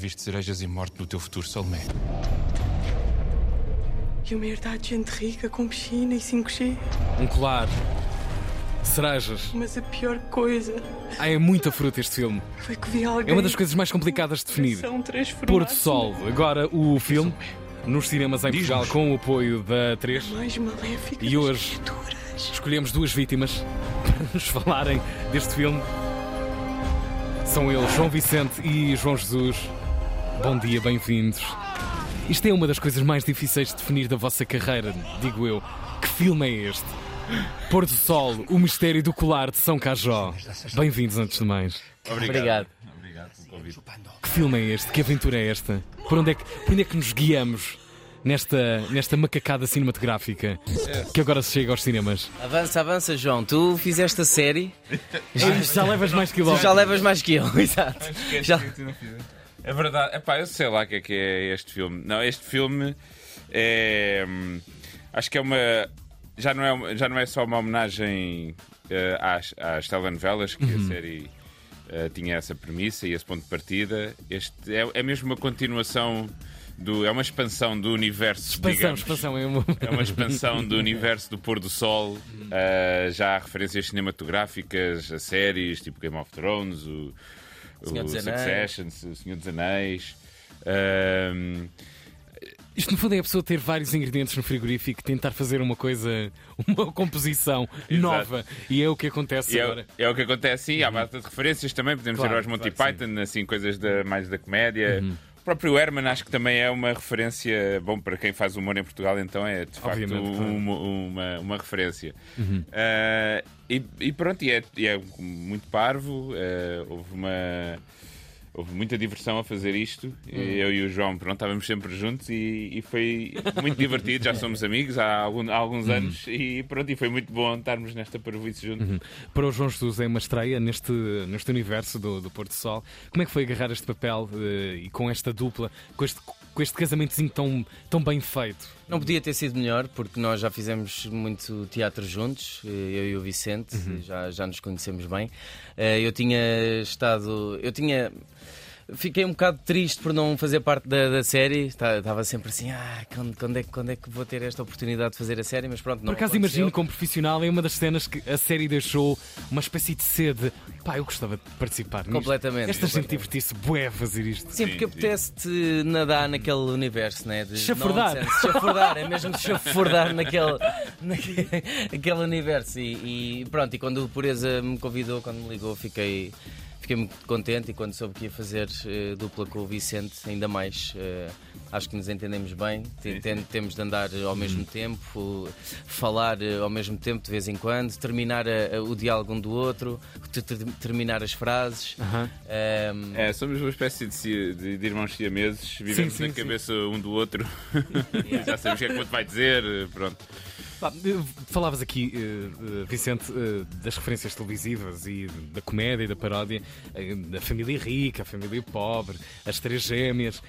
viste cerejas e morte no teu futuro, Salomé. E uma herdade de gente rica com piscina e 5G. Um colar. Cerejas. Mas a pior coisa Ah, é muita fruta este filme. foi que vi alguém. É uma das coisas mais complicadas de definir. Pôr do Sol. Agora o filme nos cinemas em Portugal com o apoio da 3. Mais maléfica E hoje? criaturas. Escolhemos duas vítimas para nos falarem deste filme. São eles, João Vicente e João Jesus. Bom dia, bem-vindos. Isto é uma das coisas mais difíceis de definir da vossa carreira, digo eu. Que filme é este? Pôr do Sol, o mistério do colar de São Cajó. Bem-vindos antes de mais. Obrigado. Obrigado pelo convite. Que filme é este? Que aventura é esta? Por onde é que, por onde é que nos guiamos nesta, nesta macacada cinematográfica que agora se chega aos cinemas? Avança, avança, João. Tu fizeste a série, Ei, já levas mais tu quilómetros. já levas mais que eu, exato. Já... É verdade. Epá, eu sei lá o que é que é este filme. Não, este filme é. hum, Acho que é uma. Já não é, já não é só uma homenagem eh, às, às telenovelas, que a série eh, tinha essa premissa e esse ponto de partida. Este é, é mesmo uma continuação. Do, é uma expansão do universo. Expansão, digamos. expansão é uma... É uma expansão do universo do pôr do sol. Uh, já há referências cinematográficas a séries tipo Game of Thrones, o, Senhor o dos Succession, o Senhor dos Anéis. Um, Isto no fundo é a pessoa ter vários ingredientes no frigorífico e tentar fazer uma coisa, uma composição nova. E é o que acontece e é, agora. é o que acontece, sim. Há bastante referências também. Podemos Claro, ver aos Monty claro Python, assim, coisas da- mais da comédia. O próprio Herman acho que também é uma referência, bom, para quem faz humor em Portugal, então é de facto uma, uma, uma referência. Ah, e, e pronto, e é, e é muito parvo, ah, houve uma. Houve muita diversão a fazer isto. E Eu e o João, pronto, estávamos sempre juntos e, e foi muito divertido. Já somos amigos há, algum- há alguns anos e pronto, e foi muito bom estarmos nesta parvoíce juntos. Para o João Jesus é uma estreia neste, neste universo do, do Porto Sol. Como é que foi agarrar este papel eh, e com esta dupla, com este, com este casamentozinho tão, tão bem feito? Não podia ter sido melhor, porque nós já fizemos muito teatro juntos, eh, eu e o Vicente, já, já nos conhecemos bem. Eh, Eu tinha estado. Eu tinha. Fiquei um bocado triste por não fazer parte da, da série. Estava sempre assim, ah, quando, quando é, que- quando é que vou ter esta oportunidade de fazer a série? Mas pronto, não Por acaso aconteceu. imagino como profissional é uma das cenas que a série deixou uma espécie de sede. Pá, eu gostava de participar nisto. Completamente. Esta gente divertir-se bué a fazer isto. Sim, porque apetece-te nadar naquele universo, né? De Chafurdar. nonsense. Chafurdar, é mesmo de chafurdar naquele, naquele, naquele universo. E, e pronto, e quando o Pureza me convidou, quando me ligou, fiquei, fiquei muito contente. E quando soube que ia fazer eh, dupla com o Vicente, ainda mais. eh, acho que nos entendemos bem. Tem- tem- temos de andar ao mesmo tempo, falar eh, ao mesmo tempo de vez em quando, terminar a- a- o diálogo um do outro, ter- ter- terminar as frases. Aham. Ehm, É, somos uma espécie de, de- de irmãos siameses, vivemos sim, na sim. cabeça um do outro, já sabemos o que é que o outro vai dizer, pronto. Falavas aqui, eh, eh, Vicente, eh, das referências televisivas e da comédia e da paródia, da família rica, a família pobre, as três gêmeas,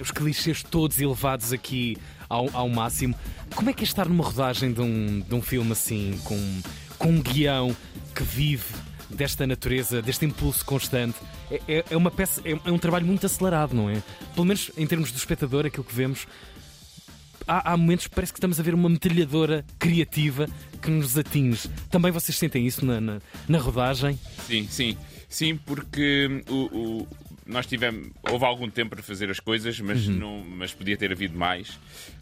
os clichês todos elevados aqui ao, ao máximo. Como é que é estar numa rodagem de um, de um filme assim, com, com um guião que vive desta natureza, deste impulso constante? É, é- é uma peça, é, é um trabalho muito acelerado, não é? Pelo menos em termos do espectador, aquilo que vemos há, há momentos que parece que estamos a ver uma metralhadora criativa que nos atinge. Também vocês sentem isso na, na, na rodagem? Sim, sim, sim, porque o, o- nós tivemos, houve algum tempo para fazer as coisas, mas, não, mas podia ter havido mais.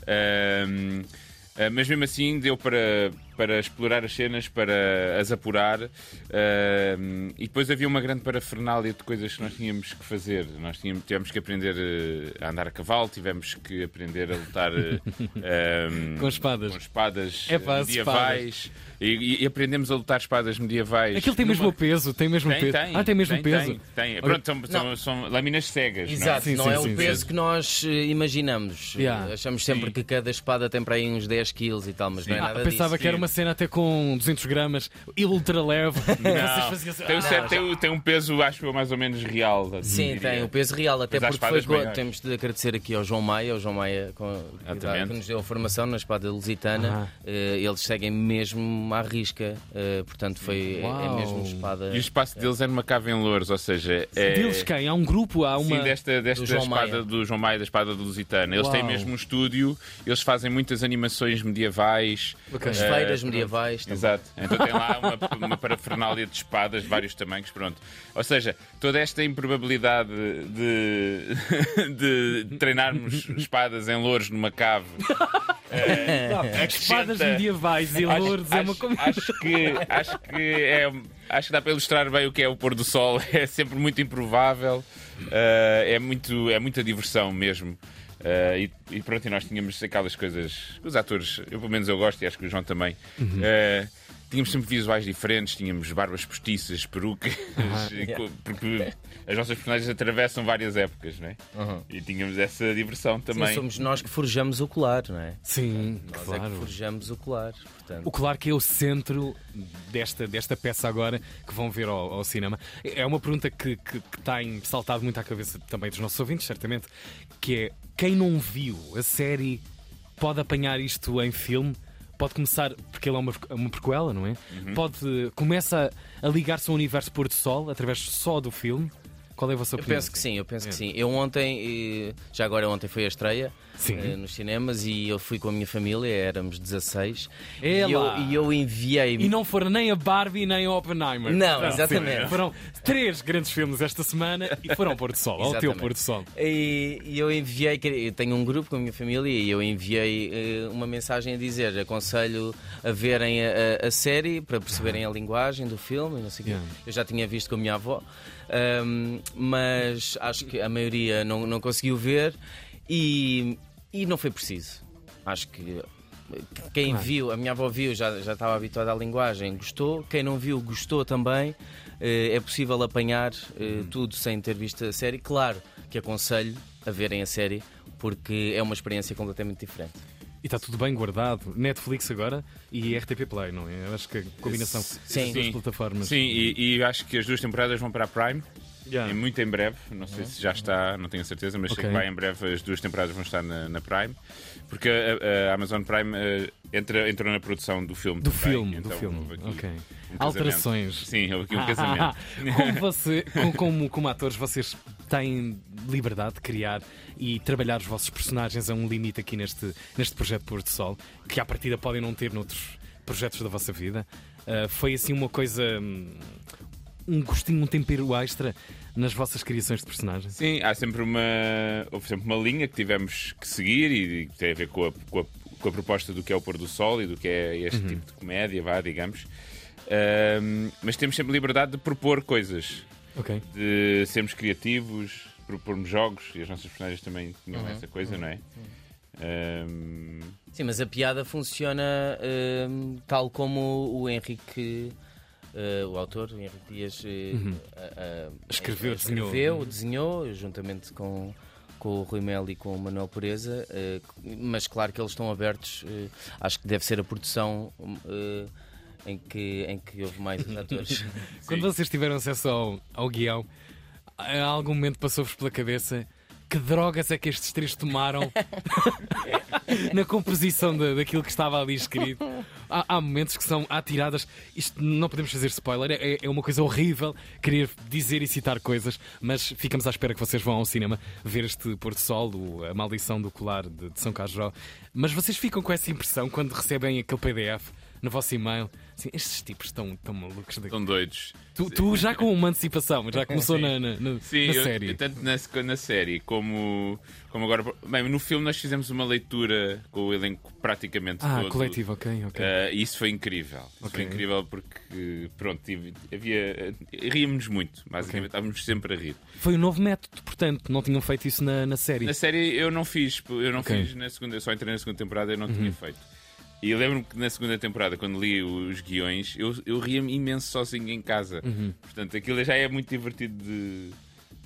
Ah, mas mesmo assim deu para, para explorar as cenas, para as apurar ahm, e depois havia uma grande parafernália de coisas que nós tínhamos que fazer. Nós tínhamos, tivemos que aprender eh, a andar a cavalo, tivemos que aprender a lutar eh, ahm, Com espadas. com espadas É pá, eh, medievais e, e aprendemos a lutar espadas medievais. Aquilo tem mesmo numa- o peso, tem mesmo tem, peso. tem. ah, tem mesmo tem, peso. Tem, tem. Pronto, são, são, são lâminas cegas. não é? Exato, Sim, não sim, é sim, o peso sim. que nós eh, imaginamos. Yeah. Eh, Achamos sempre Sim. que cada espada tem para aí uns 10 quilos e tal, mas não é Ah, nada pensava disso. que era uma cena até com 200 gramas e ultra leve. Vocês Não, faziam assim, tem, um ah, certo- tem um- tem um peso, acho eu, mais ou menos real. Sim, diria. tem o peso real, até Mas porque foi temos de agradecer aqui ao João Maia, ao João Maia com- que, dá- Exatamente. que nos deu a formação na espada lusitana. Ah. Eh, eles seguem mesmo à risca, eh, portanto foi é, é mesmo espada. E o espaço deles é numa cave em Louros, ou seja, é. Deles quem? Há um grupo, há uma. Sim, desta, desta do espada Maia. do João Maia, da espada Lusitana. Eles têm Uau. mesmo um estúdio, eles fazem muitas animações medievais. Ok. As Pronto. medievais. também. Exato. Então tem lá uma, uma parafernália de espadas de vários tamanhos, pronto. Ou seja, toda esta improbabilidade de, de treinarmos espadas em louros numa cave. eh, Espadas acrescenta- medievais e Acho, louros é uma acho- coisa. acho que, acho que é. Acho que dá para ilustrar bem o que é o pôr do sol. É sempre muito improvável. eh, é, muito, é muita diversão mesmo. Eh, e, e pronto, e nós tínhamos aquelas coisas. Os atores, eu pelo menos eu gosto e acho que o João também. eh, tínhamos sempre visuais diferentes, tínhamos barbas postiças, perucas, co- porque as nossas personagens atravessam várias épocas, não é? E tínhamos essa diversão Sim, também. somos nós que forjamos o colar, não é? Sim, Nós é que claro. forjamos o colar. Portanto, O claro que é o centro desta, desta peça agora que vão ver ao, ao cinema. É uma pergunta que, que, que tem saltado muito à cabeça também dos nossos ouvintes, certamente, que é quem não viu a série pode apanhar isto em filme? Pode começar, porque ele é uma, uma prequela, não é? Uhum. Pode, começa a ligar-se ao universo Pôr do Sol através só do filme. Qual é a vossa eu opinião? penso que sim, eu penso É. que sim. Eu ontem, já agora ontem foi a estreia. Eh, nos cinemas e eu fui com a minha família, éramos 16. E Ela. eu, e eu enviei. E não foram nem a Barbie nem a Oppenheimer. Não, exatamente. Foram três grandes filmes esta semana e foram ao Pôr do Sol, ao teu Exatamente. Do Sol. E, e eu enviei, que- eu tenho um grupo com a minha família e eu enviei eh, uma mensagem a dizer: aconselho a verem a, a- a série para perceberem a linguagem do filme. e Não sei o quê. Yeah. Eu já tinha visto com a minha avó, ahm, mas acho que a maioria não, não conseguiu ver e, e não foi preciso. Acho que. Quem Claro. viu, a minha avó viu, já, já estava habituada à linguagem, gostou. Quem não viu, gostou também. Eh, é possível apanhar eh, tudo sem ter visto a série. Claro que aconselho a verem a série, porque é uma experiência completamente diferente. E está tudo bem guardado. Netflix agora e RTP Play, não é? Eu acho que a combinação Sim. das duas Sim. plataformas. Sim, e, e acho que as duas temporadas vão para a Prime. Yeah. Em muito em breve, não sei se já está, não tenho certeza, mas sei Ok. que vai em breve as duas temporadas vão estar na, na Prime, porque a, a Amazon Prime eh, entra, entrou na produção do filme. Do também, filme, do então filme. aqui Ok. um. Alterações. Sim, houve aqui um Ah, casamento. como, você, com- como, como atores, vocês têm liberdade de criar e trabalhar os vossos personagens a um limite aqui neste, neste projeto Pôr do Sol, que à partida podem não ter noutros projetos da vossa vida. Ah, foi assim uma coisa. hum, Um gostinho, um tempero extra nas vossas criações de personagens. Sim, há sempre uma, houve sempre uma linha que tivemos que seguir e que tem a ver com a, com a, com a proposta do que é o pôr do sol e do que é este Uhum. tipo de comédia, vá, digamos. Ahm, mas temos sempre liberdade de propor coisas. Ok. de sermos criativos, propormos jogos e as nossas personagens também tinham Uhum. essa coisa, não é? Sim, mas a piada funciona tal como o Henrique, eh, o autor, Henrique Dias, eh, a- a- Escreveu, a- desenhou. escreveu, desenhou, juntamente com, com o Rui Melo e com o Manuel Pureza, eh, mas claro que eles estão abertos, acho que deve ser a produção em, que, em que houve mais atores. Quando vocês tiveram acesso ao, ao guião, a algum momento passou-vos pela cabeça que drogas é que estes três tomaram na composição da- daquilo que estava ali escrito. Há, há momentos que são atiradas. Isto não podemos fazer spoiler, é, é uma coisa horrível querer dizer e citar coisas, mas ficamos à espera que vocês vão ao cinema ver este Porto Sol, o- a maldição do colar de, de São Cajó. Mas vocês ficam com essa impressão quando recebem aquele PDF no vosso e-mail. Assim, estes tipos estão tão malucos daqui. estão doidos. Tu, tu já com uma antecipação, já começou na, na, na- Sim, na eu- série. eu tanto na, na série como, como agora. Bem, no filme nós fizemos uma leitura com o elenco praticamente ah, todo. coletivo, ok, ok. Ah, e isso foi incrível. Isso Ok. foi incrível porque, pronto, havia. Ríamos muito, basicamente, estávamos sempre a rir. Foi um novo método, portanto, não tinham feito isso na, na série. Na série eu não fiz, eu não Ok. Uhum. fiz na segunda, eu só entrei na segunda temporada e não tinha feito. E eu lembro-me que na segunda temporada, quando li os guiões, eu, eu ria-me imenso sozinho em casa. Uhum. Portanto, aquilo já é muito divertido de,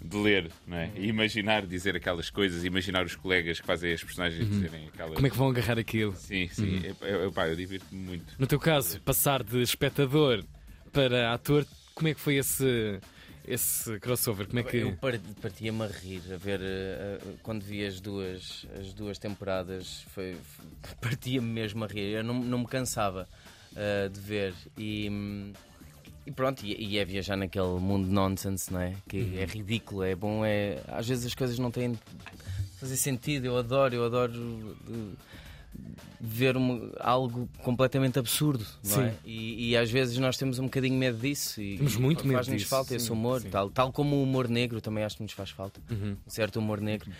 de ler, não é? E imaginar dizer aquelas coisas, imaginar os colegas que fazem as personagens dizerem aquelas Como é que vão agarrar aquilo? Sim, sim. Eu, eu, pá, eu divirto-me muito. No teu caso, passar de espectador para ator, como é que foi esse, esse crossover? Como é que. Eu par- partia-me a rir a ver eh, quando vi as duas, as duas temporadas, foi, partia-me mesmo a rir. Eu não, não me cansava eh, de ver. E, e pronto, e, e é viajar naquele mundo nonsense, não é? Que é ridículo, é bom, é. Às vezes as coisas não têm fazer sentido. Eu adoro, eu adoro ver uma- algo completamente absurdo, não é? Sim. E, e às vezes nós temos um bocadinho medo disso e Temos muito medo faz-nos disso, falta sim, esse humor, sim. tal, tal como o humor negro também acho que nos faz falta, Uhum. um certo humor negro.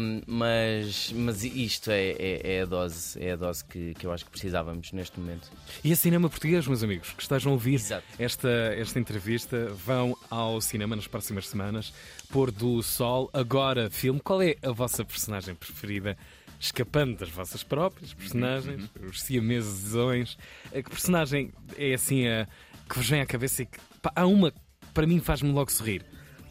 Um, mas, mas isto é, é, é a dose, é a dose que, que eu acho que precisávamos neste momento. E a cinema português, meus amigos, que estejam a ouvir Exato. esta, esta entrevista, vão ao cinema nas próximas semanas. Pôr do Sol, agora filme. Qual é a vossa personagem preferida? Escapando das vossas próprias personagens, os siamesões. Eh, Que personagem é assim a que vos vem à cabeça e que. pá, há uma que para mim faz-me logo sorrir.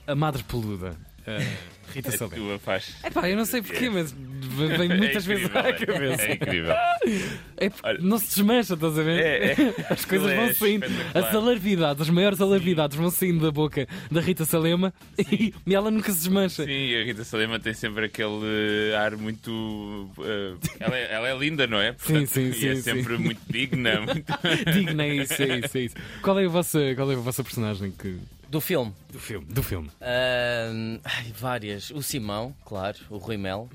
A Madre Peluda. a Rita A Salvador. tua faz. É pá, eu não sei porquê, mas vem muitas É vezes à é. cabeça. É incrível. É porque não se desmancha, estás a ver? É, é. As coisas vão é saindo. As alarvidades, as maiores alarvidades vão saindo da boca da Rita Salema e, e ela nunca se desmancha. Sim, a Rita Salema tem sempre aquele ar muito. eh, ela, é, ela é linda, não é? Sim, sim, e sim, é sim. sempre muito digna. Muito... Digna, é isso, é isso, é isso. Qual é a vossa, qual é a vossa personagem que, Do filme, do filme? Do filme? Ahm, ai, várias. O Simão, claro, o Rui Mel.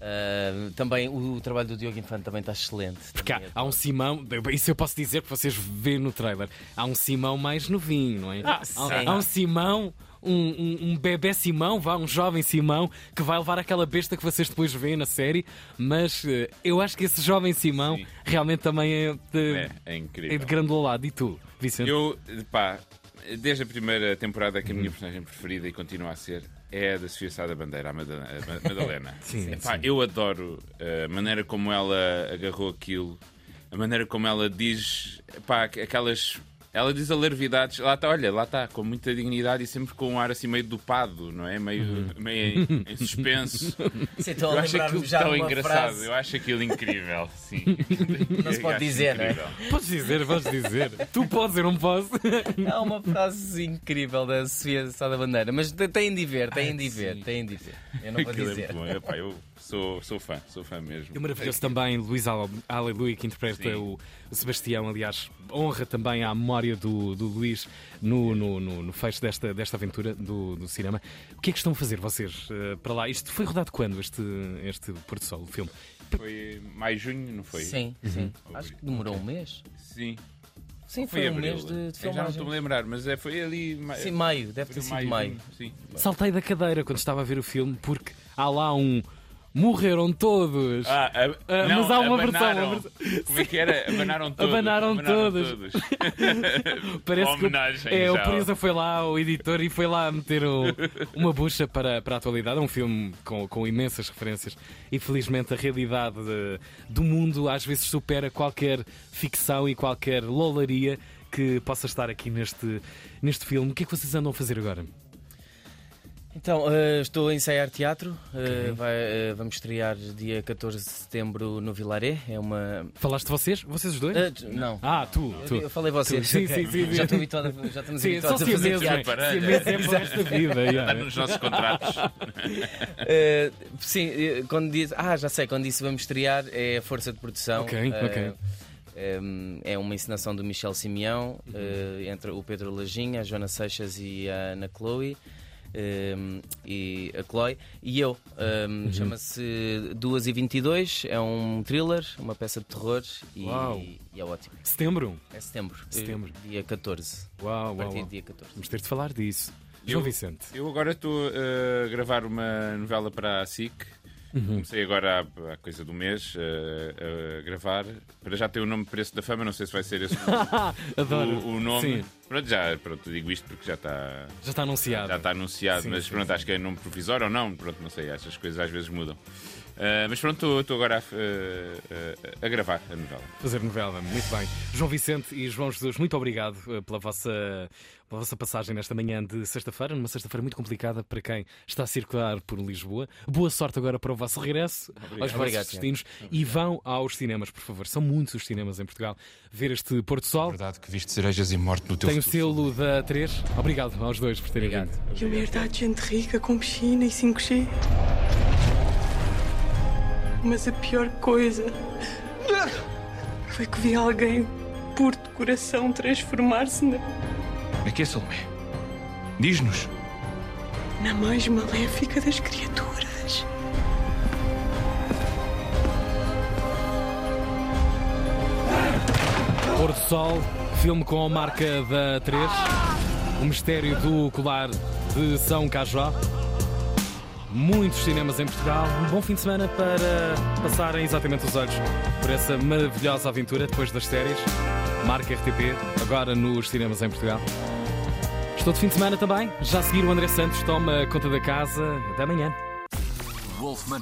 Ahm, também o trabalho do Diogo Infante também está excelente. Porque há, Também há um Simão, isso eu posso dizer que vocês vêem no trailer. Há um Simão mais novinho, não é? há, sim. há um Simão. Um, um, um bebê Simão, vá, um jovem Simão, que vai levar aquela besta que vocês depois veem na série, mas eh, eu acho que esse jovem Simão Sim. realmente também é de, É, é é incrível. de grande lado. E tu, Vicente? Eu, pá, desde a primeira temporada que a minha personagem preferida e continua a ser é a da Sofia Sá da Bandeira, a Mada- a Ma- Madalena. Sim, Epá, sim. Eu adoro a maneira como ela agarrou aquilo, a maneira como ela diz, pá, aquelas. Ela diz alarvidades, lá está, olha, lá está, com muita dignidade e sempre com um ar assim meio dopado, não é? Meio, Uhum. meio em, em suspenso. Sim, estou Eu a acho lembrar-me aquilo já tão engraçado, frase. eu acho aquilo incrível, sim. Não se pode dizer, não é? Podes dizer, podes dizer. tu podes, eu não posso. Há uma frase incrível da Sofia Sá da Bandeira, mas têm de ver, têm de ver, têm de ver. Eu não vou Aquilo é dizer. muito bom. Epá, eu sou, sou fã, sou fã mesmo. É maravilhoso também Luís Ale- Aleluia, que interpreta Sim. o, o Sebastião. Aliás, honra também à memória do, do Luís no, no, no, no fecho desta, desta aventura do, do cinema. O que é que estão a fazer vocês eh, para lá? Isto foi rodado quando, este, este Porto Sol, o filme? Foi maio, junho, não foi? Sim, Uhum. sim. Acho que demorou um mês. Sim. Sim, foi, um abril. mês de, de Eu Já não filmagem. estou a lembrar, mas é, foi ali. ma- Sim, maio, deve ter foi sido maio. junho, Sim. Saltei da cadeira quando estava a ver o filme, porque há lá um. Morreram todos! Ah, Ah, não, mas há uma versão, uma versão- Como é que era? Abanaram todos. Abanaram todos. Parece que Homenagem é, o já. Presa foi lá, o editor, e foi lá meter o- uma bucha para, para a atualidade. É um filme com, com imensas referências e felizmente a realidade de- do mundo às vezes supera qualquer ficção e qualquer lolaria que possa estar aqui neste, neste filme. O que é que vocês andam a fazer agora? Então, eh, estou a ensaiar teatro. eh, vai, eh, vamos estrear dia 14 de setembro no Vilaré. É uma. Falaste de vocês? Vocês os dois? Não. Ah, tu. Eu- tu. Eu falei vocês. Sim, sim, sim, sim. Já estou habituado, a- já estamos Sim, só habituados a fazer siameses, teatro. Siameses é para esta vida. Está nos nossos contratos. Sim, quando diz. Ah, já sei, quando disse vamos estrear é a força de produção. Ok, ok. é uma encenação do Michel Simeão, eh, entre o Pedro Lajinha, a Joana Seixas e a Ana Chloe. Eh, e a Chloe e eu Uhum. eh, chama-se 2 e 22 é um thriller, uma peça de terror e, e é ótimo Setembro? é setembro, Setembro. eh, dia 14 Uau, a uau, partir uau. do dia 14 Vamos ter de falar disso. João Eu- Vicente. Eu agora estou a gravar uma novela para a SIC. Comecei agora há, há coisa do mês eh, a gravar. Para já ter o nome Preço da Fama, não sei se vai ser esse o, Adoro. o- o nome. Sim. Pronto, já pronto, digo isto porque já está. Já está anunciado. Já está anunciado, Sim, mas sim, pronto, sim. acho que é nome provisório ou não, pronto, não sei, essas coisas às vezes mudam. Ah, mas pronto, estou- agora a, a- a- a gravar a novela. Fazer novela, muito bem. João Vicente e João Jesus, muito obrigado eh, pela vossa, pela vossa passagem nesta manhã de sexta-feira, numa sexta-feira muito complicada para quem está a circular por Lisboa. Boa sorte agora para o vosso regresso aos Obrigado, vossos destinos e vão aos cinemas, por favor. São muitos os cinemas em Portugal. Ver este Porto Sol. Verdade que viste cerejas e morte no teu Tem o selo da 3. Obrigado aos dois por terem Obrigado. vindo. E uma herdade de gente rica com piscina e 5G. Mas a pior coisa foi que vi alguém puro de coração transformar-se na, É que é, Salomé? Diz-nos. na mais maléfica das criaturas. Pôr do Sol, filme com a marca da 3. O mistério do colar de São Cajó. Muitos cinemas em Portugal. Um bom fim de semana para passarem exatamente os olhos por essa maravilhosa aventura depois das séries. Marca RTP, agora nos cinemas em Portugal. Estou de fim de semana também. Já a seguir o André Santos toma conta da casa. Até amanhã. Wolfman